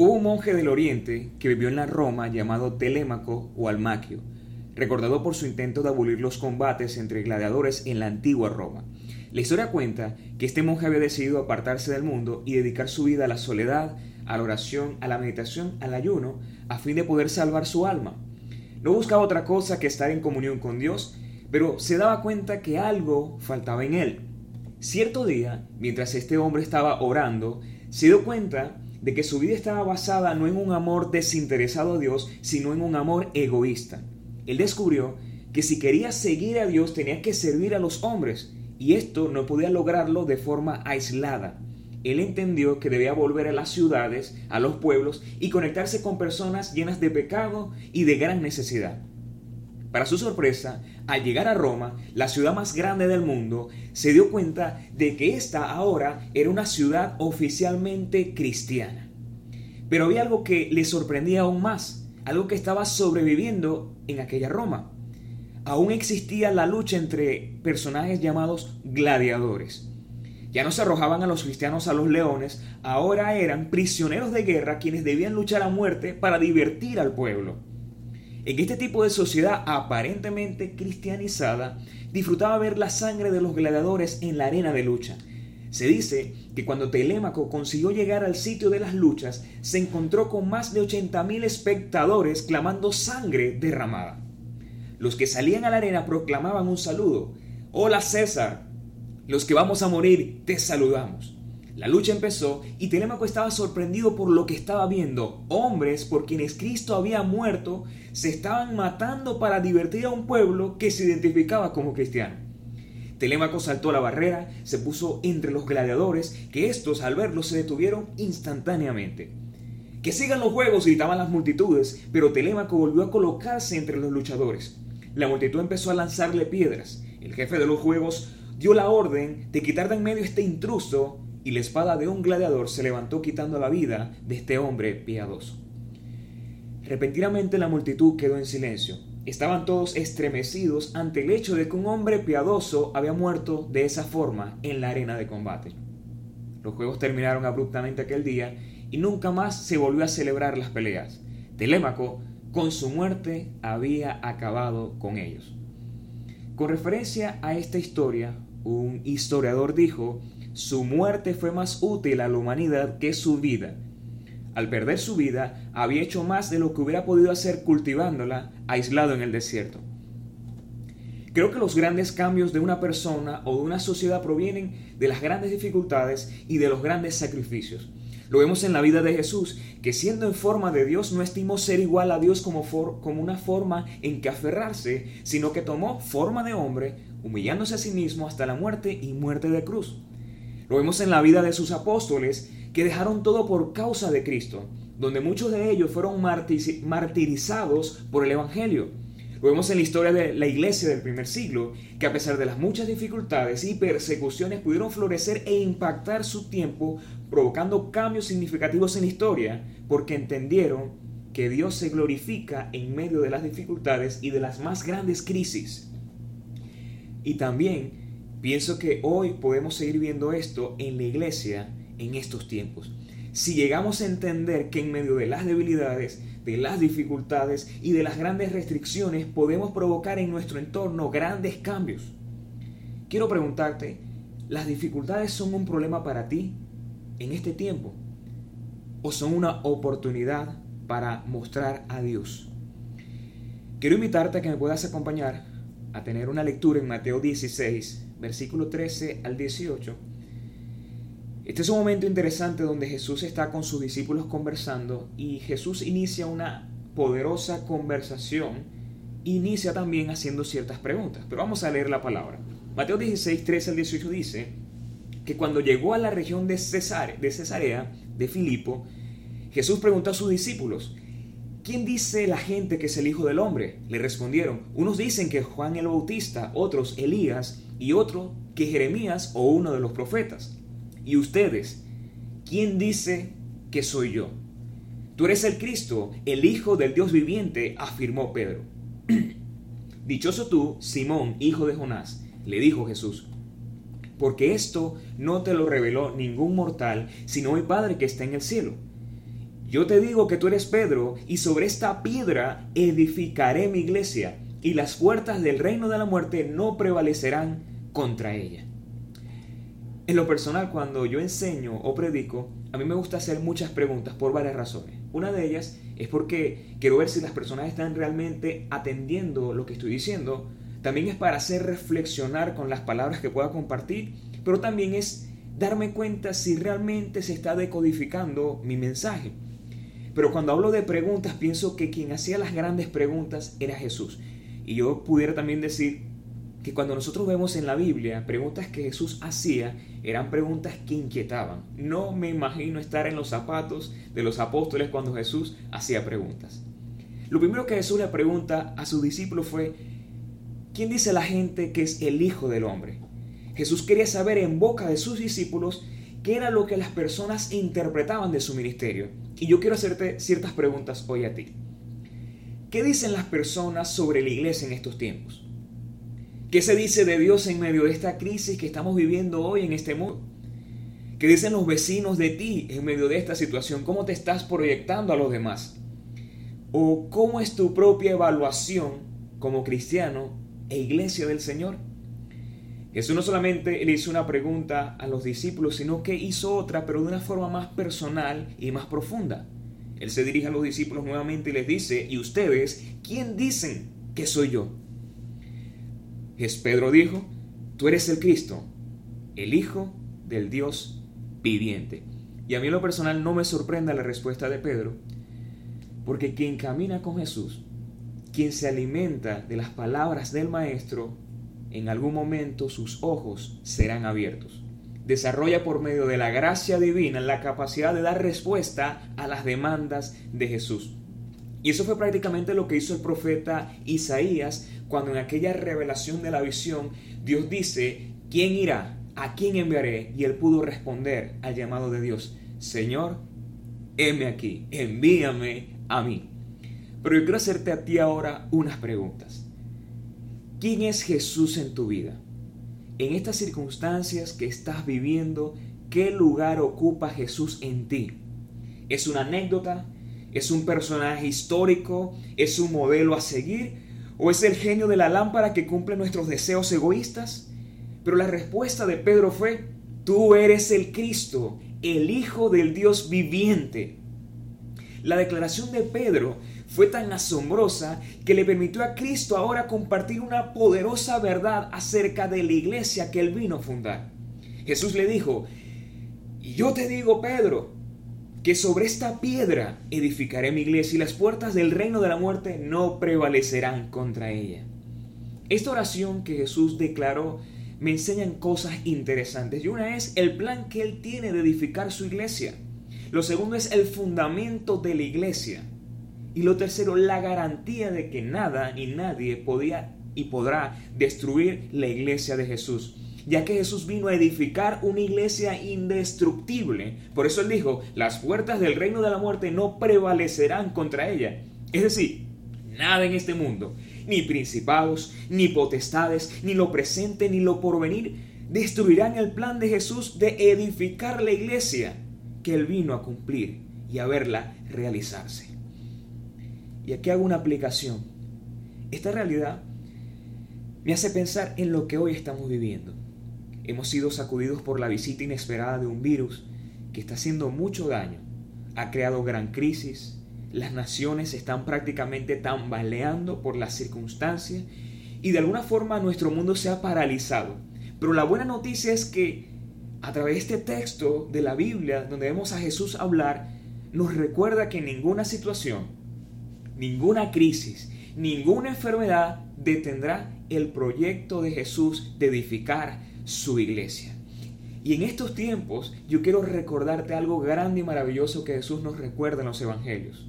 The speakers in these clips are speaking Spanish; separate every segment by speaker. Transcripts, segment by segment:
Speaker 1: Hubo un monje del Oriente que vivió en la Roma llamado Telémaco o Almaquio, recordado por su intento de abolir los combates entre gladiadores en la antigua Roma. La historia cuenta que este monje había decidido apartarse del mundo y dedicar su vida a la soledad, a la oración, a la meditación, al ayuno, a fin de poder salvar su alma. No buscaba otra cosa que estar en comunión con Dios, pero se daba cuenta que algo faltaba en él. Cierto día, mientras este hombre estaba orando, se dio cuenta de que su vida estaba basada no en un amor desinteresado a Dios, sino en un amor egoísta. Él descubrió que si quería seguir a Dios tenía que servir a los hombres, y esto no podía lograrlo de forma aislada. Él entendió que debía volver a las ciudades, a los pueblos, y conectarse con personas llenas de pecado y de gran necesidad. Para su sorpresa, al llegar a Roma, la ciudad más grande del mundo, se dio cuenta de que esta ahora era una ciudad oficialmente cristiana. Pero había algo que le sorprendía aún más, algo que estaba sobreviviendo en aquella Roma. Aún existía la lucha entre personajes llamados gladiadores. Ya no se arrojaban a los cristianos a los leones, ahora eran prisioneros de guerra quienes debían luchar a muerte para divertir al pueblo. En este tipo de sociedad aparentemente cristianizada, disfrutaba ver la sangre de los gladiadores en la arena de lucha. Se dice que cuando Telémaco consiguió llegar al sitio de las luchas, se encontró con más de 80.000 espectadores clamando sangre derramada. Los que salían a la arena proclamaban un saludo. Hola César, los que vamos a morir, te saludamos. La lucha empezó y Telémaco estaba sorprendido por lo que estaba viendo. Hombres por quienes Cristo había muerto se estaban matando para divertir a un pueblo que se identificaba como cristiano. Telémaco saltó la barrera, se puso entre los gladiadores, que estos al verlo se detuvieron instantáneamente. Que sigan los juegos, gritaban las multitudes, pero Telémaco volvió a colocarse entre los luchadores. La multitud empezó a lanzarle piedras. El jefe de los juegos dio la orden de quitar de en medio este intruso y la espada de un gladiador se levantó quitando la vida de este hombre piadoso. Repentinamente la multitud quedó en silencio. Estaban todos estremecidos ante el hecho de que un hombre piadoso había muerto de esa forma en la arena de combate. Los juegos terminaron abruptamente aquel día y nunca más se volvió a celebrar las peleas. Telémaco, con su muerte, había acabado con ellos. Con referencia a esta historia, un historiador dijo su muerte fue más útil a la humanidad que su vida. Al perder su vida, había hecho más de lo que hubiera podido hacer cultivándola aislado en el desierto. Creo que los grandes cambios de una persona o de una sociedad provienen de las grandes dificultades y de los grandes sacrificios. Lo vemos en la vida de Jesús, que siendo en forma de Dios no estimó ser igual a Dios como, como una forma en que aferrarse, sino que tomó forma de hombre, humillándose a sí mismo hasta la muerte y muerte de cruz. Lo vemos en la vida de sus apóstoles que dejaron todo por causa de Cristo, donde muchos de ellos fueron martirizados por el Evangelio. Lo vemos en la historia de la iglesia del primer siglo, que a pesar de las muchas dificultades y persecuciones pudieron florecer e impactar su tiempo, provocando cambios significativos en la historia, porque entendieron que Dios se glorifica en medio de las dificultades y de las más grandes crisis. Y también Pienso que hoy podemos seguir viendo esto en la iglesia en estos tiempos. Si llegamos a entender que en medio de las debilidades, de las dificultades y de las grandes restricciones podemos provocar en nuestro entorno grandes cambios. Quiero preguntarte, ¿las dificultades son un problema para ti en este tiempo? ¿O son una oportunidad para mostrar a Dios? Quiero invitarte a que me puedas acompañar a tener una lectura en Mateo 16, versículo 13 al 18. Este es un momento interesante donde Jesús está con sus discípulos conversando y Jesús inicia una poderosa conversación. Inicia también haciendo ciertas preguntas, pero vamos a leer la palabra. Mateo 16, 13 al 18 dice que cuando llegó a la región de, de Cesarea, de Filipo, Jesús preguntó a sus discípulos, ¿quién dice la gente que es el Hijo del Hombre? Le respondieron, unos dicen que Juan el Bautista, otros Elías y otro que Jeremías o uno de los profetas. ¿Y ustedes? ¿Quién dice que soy yo? Tú eres el Cristo, el Hijo del Dios viviente, afirmó Pedro. Dichoso tú, Simón, hijo de Jonás, le dijo Jesús, porque esto no te lo reveló ningún mortal, sino el Padre que está en el cielo. yo te digo que tú eres Pedro, y sobre esta piedra edificaré mi iglesia, y las puertas del reino de la muerte no prevalecerán contra ella. En lo personal, cuando yo enseño o predico, a mí me gusta hacer muchas preguntas por varias razones. Una de ellas es porque quiero ver si las personas están realmente atendiendo lo que estoy diciendo. También es para hacer reflexionar con las palabras que pueda compartir, pero también es darme cuenta si realmente se está decodificando mi mensaje. Pero cuando hablo de preguntas, pienso que quien hacía las grandes preguntas era Jesús. Y yo pudiera también decir que cuando nosotros vemos en la Biblia preguntas que Jesús hacía, eran preguntas que inquietaban. No me imagino estar en los zapatos de los apóstoles cuando Jesús hacía preguntas. Lo primero que Jesús le pregunta a sus discípulos fue, ¿quién dice la gente que es el Hijo del Hombre? Jesús quería saber en boca de sus discípulos qué era lo que las personas interpretaban de su ministerio. Y yo quiero hacerte ciertas preguntas hoy a ti. ¿Qué dicen las personas sobre la iglesia en estos tiempos? ¿Qué se dice de Dios en medio de esta crisis que estamos viviendo hoy en este mundo? ¿Qué dicen los vecinos de ti en medio de esta situación? ¿Cómo te estás proyectando a los demás? ¿O cómo es tu propia evaluación como cristiano e iglesia del Señor? Jesús no solamente le hizo una pregunta a los discípulos, sino que hizo otra, pero de una forma más personal y más profunda. Él se dirige a los discípulos nuevamente y les dice, ¿y ustedes quién dicen que soy yo? Pedro dijo, tú eres el Cristo, el Hijo del Dios viviente. Y a mí en lo personal no me sorprende la respuesta de Pedro, porque quien camina con Jesús, quien se alimenta de las palabras del Maestro, en algún momento sus ojos serán abiertos. Desarrolla por medio de la gracia divina la capacidad de dar respuesta a las demandas de Jesús. Y eso fue prácticamente lo que hizo el profeta Isaías cuando en aquella revelación de la visión Dios dice, ¿quién irá? ¿A quién enviaré? Y él pudo responder al llamado de Dios, Señor, heme aquí, envíame a mí. Pero yo quiero hacerte a ti ahora unas preguntas. ¿Quién es Jesús en tu vida? En estas circunstancias que estás viviendo, ¿qué lugar ocupa Jesús en ti? ¿Es una anécdota? ¿Es un personaje histórico? ¿Es un modelo a seguir? ¿O es el genio de la lámpara que cumple nuestros deseos egoístas? Pero la respuesta de Pedro fue, tú eres el Cristo, el Hijo del Dios viviente. La declaración de Pedro fue tan asombrosa que le permitió a Cristo ahora compartir una poderosa verdad acerca de la iglesia que él vino a fundar. Jesús le dijo, y yo te digo, Pedro, que sobre esta piedra edificaré mi iglesia y las puertas del reino de la muerte no prevalecerán contra ella. Esta oración que Jesús declaró me enseñan cosas interesantes y una es el plan que él tiene de edificar su iglesia. Lo segundo es el fundamento de la iglesia. Y lo tercero, la garantía de que nada ni nadie podía y podrá destruir la iglesia de Jesús, ya que Jesús vino a edificar una iglesia indestructible. Por eso él dijo, las puertas del reino de la muerte no prevalecerán contra ella. Es decir, nada en este mundo, ni principados, ni potestades, ni lo presente, ni lo porvenir, destruirán el plan de Jesús de edificar la iglesia que él vino a cumplir y a verla realizarse. Y aquí hago una aplicación. Esta realidad me hace pensar en lo que hoy estamos viviendo. Hemos sido sacudidos por la visita inesperada de un virus que está haciendo mucho daño. Ha creado gran crisis. Las naciones están prácticamente tambaleando por las circunstancias y de alguna forma nuestro mundo se ha paralizado. Pero la buena noticia es que a través de este texto de la Biblia, donde vemos a Jesús hablar, nos recuerda que ninguna situación, ninguna crisis, ninguna enfermedad detendrá el proyecto de Jesús de edificar su iglesia. Y en estos tiempos yo quiero recordarte algo grande y maravilloso que Jesús nos recuerda en los evangelios.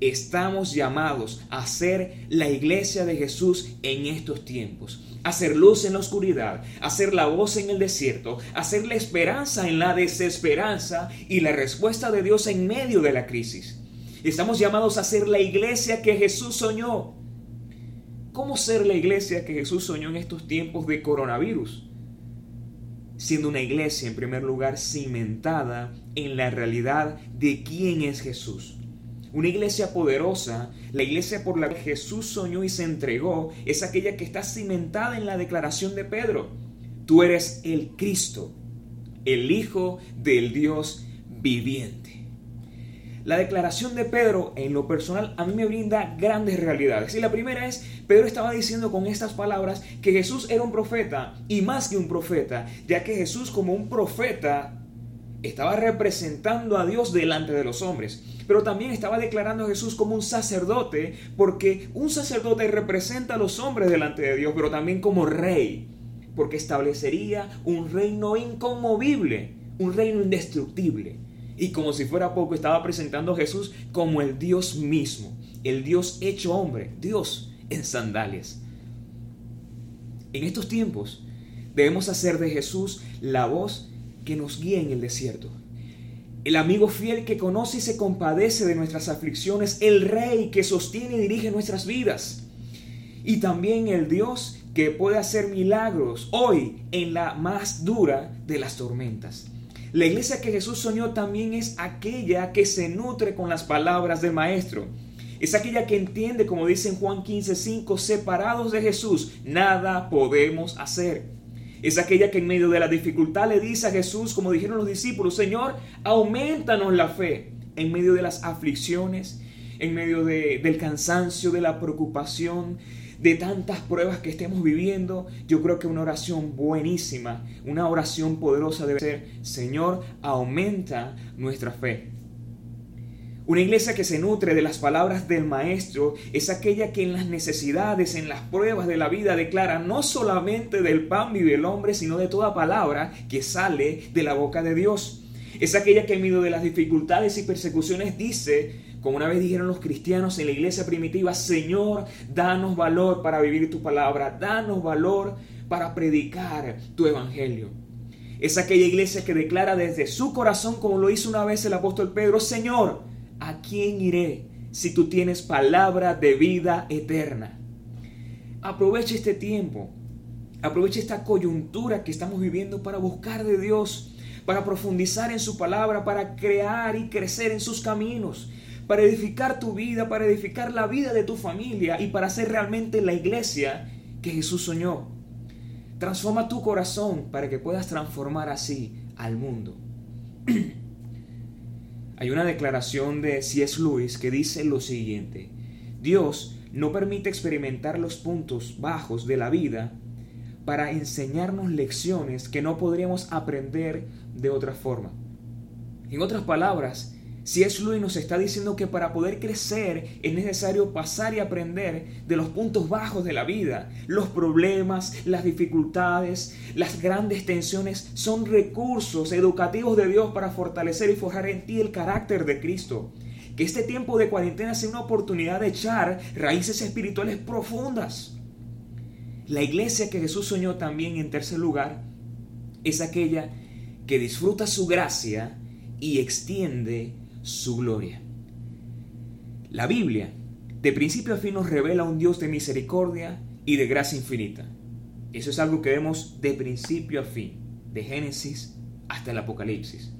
Speaker 1: Estamos llamados a ser la iglesia de Jesús en estos tiempos. A ser luz en la oscuridad, a ser la voz en el desierto, a ser la esperanza en la desesperanza y la respuesta de Dios en medio de la crisis. Estamos llamados a ser la iglesia que Jesús soñó. ¿Cómo ser la iglesia que Jesús soñó en estos tiempos de coronavirus? siendo una iglesia en primer lugar cimentada en la realidad de quién es Jesús. Una iglesia poderosa, la iglesia por la que Jesús soñó y se entregó, es aquella que está cimentada en la declaración de Pedro. Tú eres el Cristo, el Hijo del Dios viviente. La declaración de Pedro en lo personal a mí me brinda grandes realidades. Y la primera es, Pedro estaba diciendo con estas palabras que Jesús era un profeta y más que un profeta, ya que Jesús como un profeta estaba representando a Dios delante de los hombres, pero también estaba declarando a Jesús como un sacerdote, porque un sacerdote representa a los hombres delante de Dios, pero también como rey, porque establecería un reino inconmovible, un reino indestructible. Y como si fuera poco, estaba presentando a Jesús como el Dios mismo, el Dios hecho hombre, Dios en sandalias. En estos tiempos debemos hacer de Jesús la voz que nos guía en el desierto. El amigo fiel que conoce y se compadece de nuestras aflicciones, el rey que sostiene y dirige nuestras vidas. Y también el Dios que puede hacer milagros hoy en la más dura de las tormentas. La iglesia que Jesús soñó también es aquella que se nutre con las palabras del Maestro. Es aquella que entiende, como dice en Juan 15:5, separados de Jesús, nada podemos hacer. Es aquella que en medio de la dificultad le dice a Jesús, como dijeron los discípulos, Señor, aumentanos la fe en medio de las aflicciones, en medio del cansancio, de la preocupación, de tantas pruebas que estemos viviendo. Yo creo que una oración buenísima, una oración poderosa debe ser, Señor, aumenta nuestra fe. Una iglesia que se nutre de las palabras del Maestro es aquella que en las necesidades, en las pruebas de la vida declara no solamente del pan vive el hombre, sino de toda palabra que sale de la boca de Dios. Es aquella que en medio de las dificultades y persecuciones dice, como una vez dijeron los cristianos en la iglesia primitiva, Señor, danos valor para vivir tu palabra, danos valor para predicar tu evangelio. Es aquella iglesia que declara desde su corazón, como lo hizo una vez el apóstol Pedro, Señor, ¿a quién iré si tú tienes palabra de vida eterna? Aprovecha este tiempo, aprovecha esta coyuntura que estamos viviendo para buscar de Dios, para profundizar en su palabra, para crear y crecer en sus caminos, para edificar tu vida, para edificar la vida de tu familia y para ser realmente la iglesia que Jesús soñó. Transforma tu corazón para que puedas transformar así al mundo. Hay una declaración de C.S. Lewis que dice lo siguiente, Dios no permite experimentar los puntos bajos de la vida para enseñarnos lecciones que no podríamos aprender de otra forma. En otras palabras, si es Luis nos está diciendo que para poder crecer es necesario pasar y aprender de los puntos bajos de la vida. Los problemas, las dificultades, las grandes tensiones son recursos educativos de Dios para fortalecer y forjar en ti el carácter de Cristo. Que este tiempo de cuarentena sea una oportunidad de echar raíces espirituales profundas. La iglesia que Jesús soñó también en tercer lugar es aquella que disfruta su gracia y extiende su gloria. La Biblia, de principio a fin, nos revela un Dios de misericordia y de gracia infinita. Eso es algo que vemos de principio a fin, de Génesis hasta el Apocalipsis.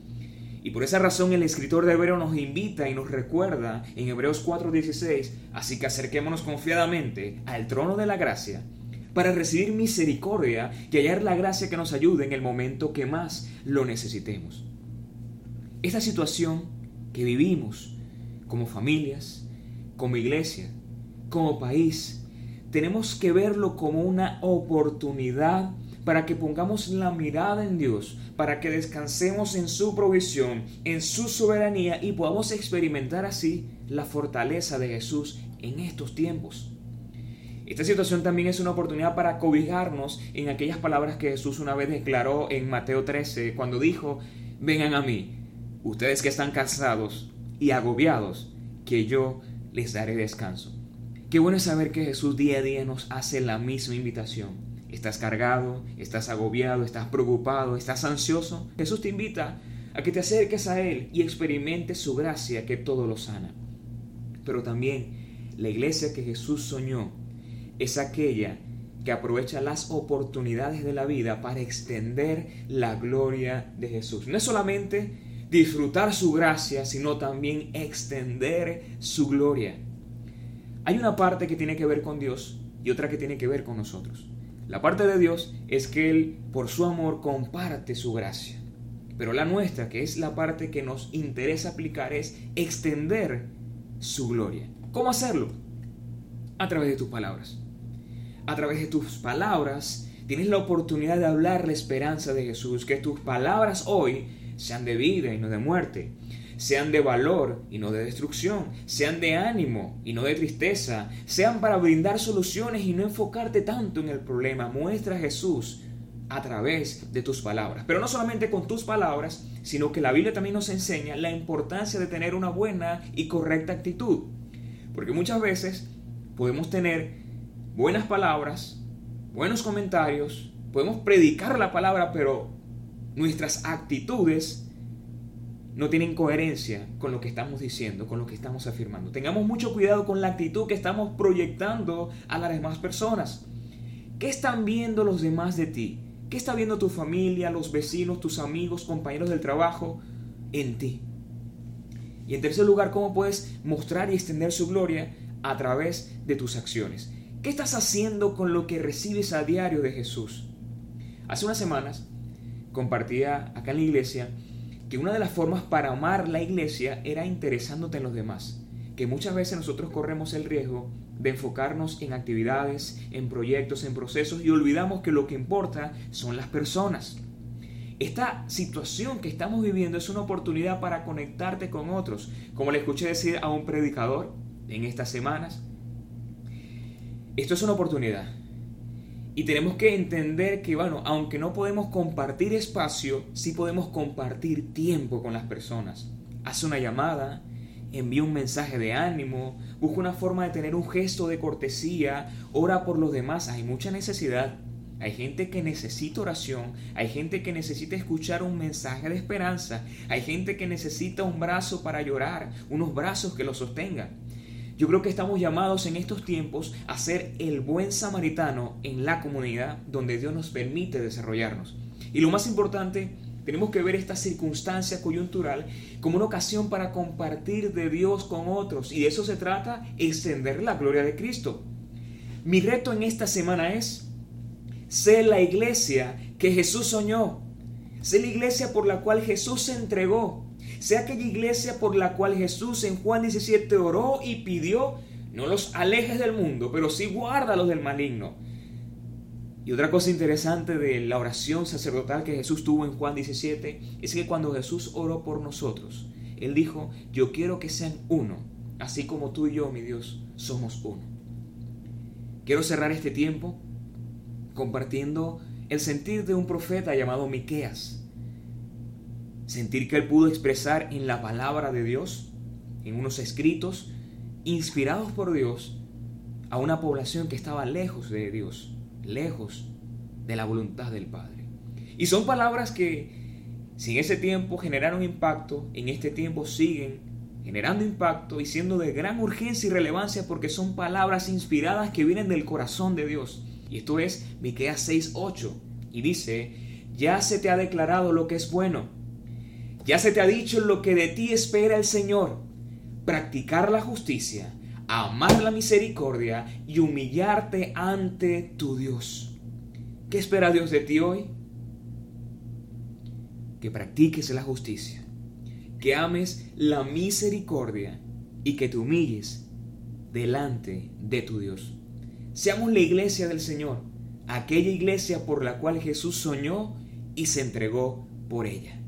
Speaker 1: Y por esa razón el escritor de Hebreo nos invita y nos recuerda en Hebreos 4:16, así que acerquémonos confiadamente al trono de la gracia para recibir misericordia y hallar la gracia que nos ayude en el momento que más lo necesitemos. Esta situación que vivimos como familias, como iglesia, como país, tenemos que verlo como una oportunidad para que pongamos la mirada en Dios, para que descansemos en su provisión, en su soberanía y podamos experimentar así la fortaleza de Jesús en estos tiempos. Esta situación también es una oportunidad para cobijarnos en aquellas palabras que Jesús una vez declaró en Mateo 13, cuando dijo, vengan a mí, ustedes que están cansados y agobiados, que yo les daré descanso. Qué bueno saber que Jesús día a día nos hace la misma invitación. Estás cargado, estás agobiado, estás preocupado, estás ansioso. Jesús te invita a que te acerques a Él y experimentes su gracia que todo lo sana. Pero también la iglesia que Jesús soñó es aquella que aprovecha las oportunidades de la vida para extender la gloria de Jesús. No es solamente disfrutar su gracia, sino también extender su gloria. Hay una parte que tiene que ver con Dios y otra que tiene que ver con nosotros. La parte de Dios es que Él, por su amor, comparte su gracia. Pero la nuestra, que es la parte que nos interesa aplicar, es extender su gloria. ¿Cómo hacerlo? A través de tus palabras. A través de tus palabras tienes la oportunidad de hablar la esperanza de Jesús, que tus palabras hoy sean de vida y no de muerte, sean de valor y no de destrucción, sean de ánimo y no de tristeza, sean para brindar soluciones y no enfocarte tanto en el problema. Muestra a Jesús a través de tus palabras. Pero no solamente con tus palabras, sino que la Biblia también nos enseña la importancia de tener una buena y correcta actitud. Porque muchas veces podemos tener buenas palabras, buenos comentarios, podemos predicar la palabra, pero nuestras actitudes no tienen coherencia con lo que estamos diciendo, con lo que estamos afirmando. Tengamos mucho cuidado con la actitud que estamos proyectando a las demás personas. ¿Qué están viendo los demás de ti? ¿Qué está viendo tu familia, los vecinos, tus amigos, compañeros del trabajo en ti? Y en tercer lugar, ¿cómo puedes mostrar y extender su gloria a través de tus acciones? ¿Qué estás haciendo con lo que recibes a diario de Jesús? Hace unas semanas compartía acá en la iglesia que una de las formas para amar la iglesia era interesándote en los demás, que muchas veces nosotros corremos el riesgo de enfocarnos en actividades, en proyectos, en procesos y olvidamos que lo que importa son las personas. Esta situación que estamos viviendo es una oportunidad para conectarte con otros, como le escuché decir a un predicador en estas semanas. Esto es una oportunidad y tenemos que entender que, bueno, aunque no podemos compartir espacio, sí podemos compartir tiempo con las personas. Haz una llamada, envía un mensaje de ánimo, busca una forma de tener un gesto de cortesía, ora por los demás. Hay mucha necesidad. Hay gente que necesita oración, hay gente que necesita escuchar un mensaje de esperanza, hay gente que necesita un brazo para llorar, unos brazos que lo sostengan. Yo creo que estamos llamados en estos tiempos a ser el buen samaritano en la comunidad donde Dios nos permite desarrollarnos. Y lo más importante, tenemos que ver esta circunstancia coyuntural como una ocasión para compartir de Dios con otros. Y de eso se trata, extender la gloria de Cristo. Mi reto en esta semana es ser la iglesia que Jesús soñó. Ser la iglesia por la cual Jesús se entregó sea aquella iglesia por la cual Jesús en Juan 17 oró y pidió, no los alejes del mundo, pero sí guárdalos del maligno. Y otra cosa interesante de la oración sacerdotal que Jesús tuvo en Juan 17 es que cuando Jesús oró por nosotros, Él dijo, yo quiero que sean uno, así como tú y yo, mi Dios, somos uno. Quiero cerrar este tiempo compartiendo el sentir de un profeta llamado Miqueas sentir que él pudo expresar en la palabra de Dios, en unos escritos inspirados por Dios, a una población que estaba lejos de Dios, lejos de la voluntad del Padre. Y son palabras que, si en ese tiempo generaron impacto, en este tiempo siguen generando impacto y siendo de gran urgencia y relevancia porque son palabras inspiradas que vienen del corazón de Dios. Y esto es Miqueas 6:8 y dice, "Ya se te ha declarado lo que es bueno, ya se te ha dicho lo que de ti espera el Señor, practicar la justicia, amar la misericordia y humillarte ante tu Dios. ¿Qué espera Dios de ti hoy? Que practiques la justicia, que ames la misericordia y que te humilles delante de tu Dios. Seamos la iglesia del Señor, aquella iglesia por la cual Jesús soñó y se entregó por ella.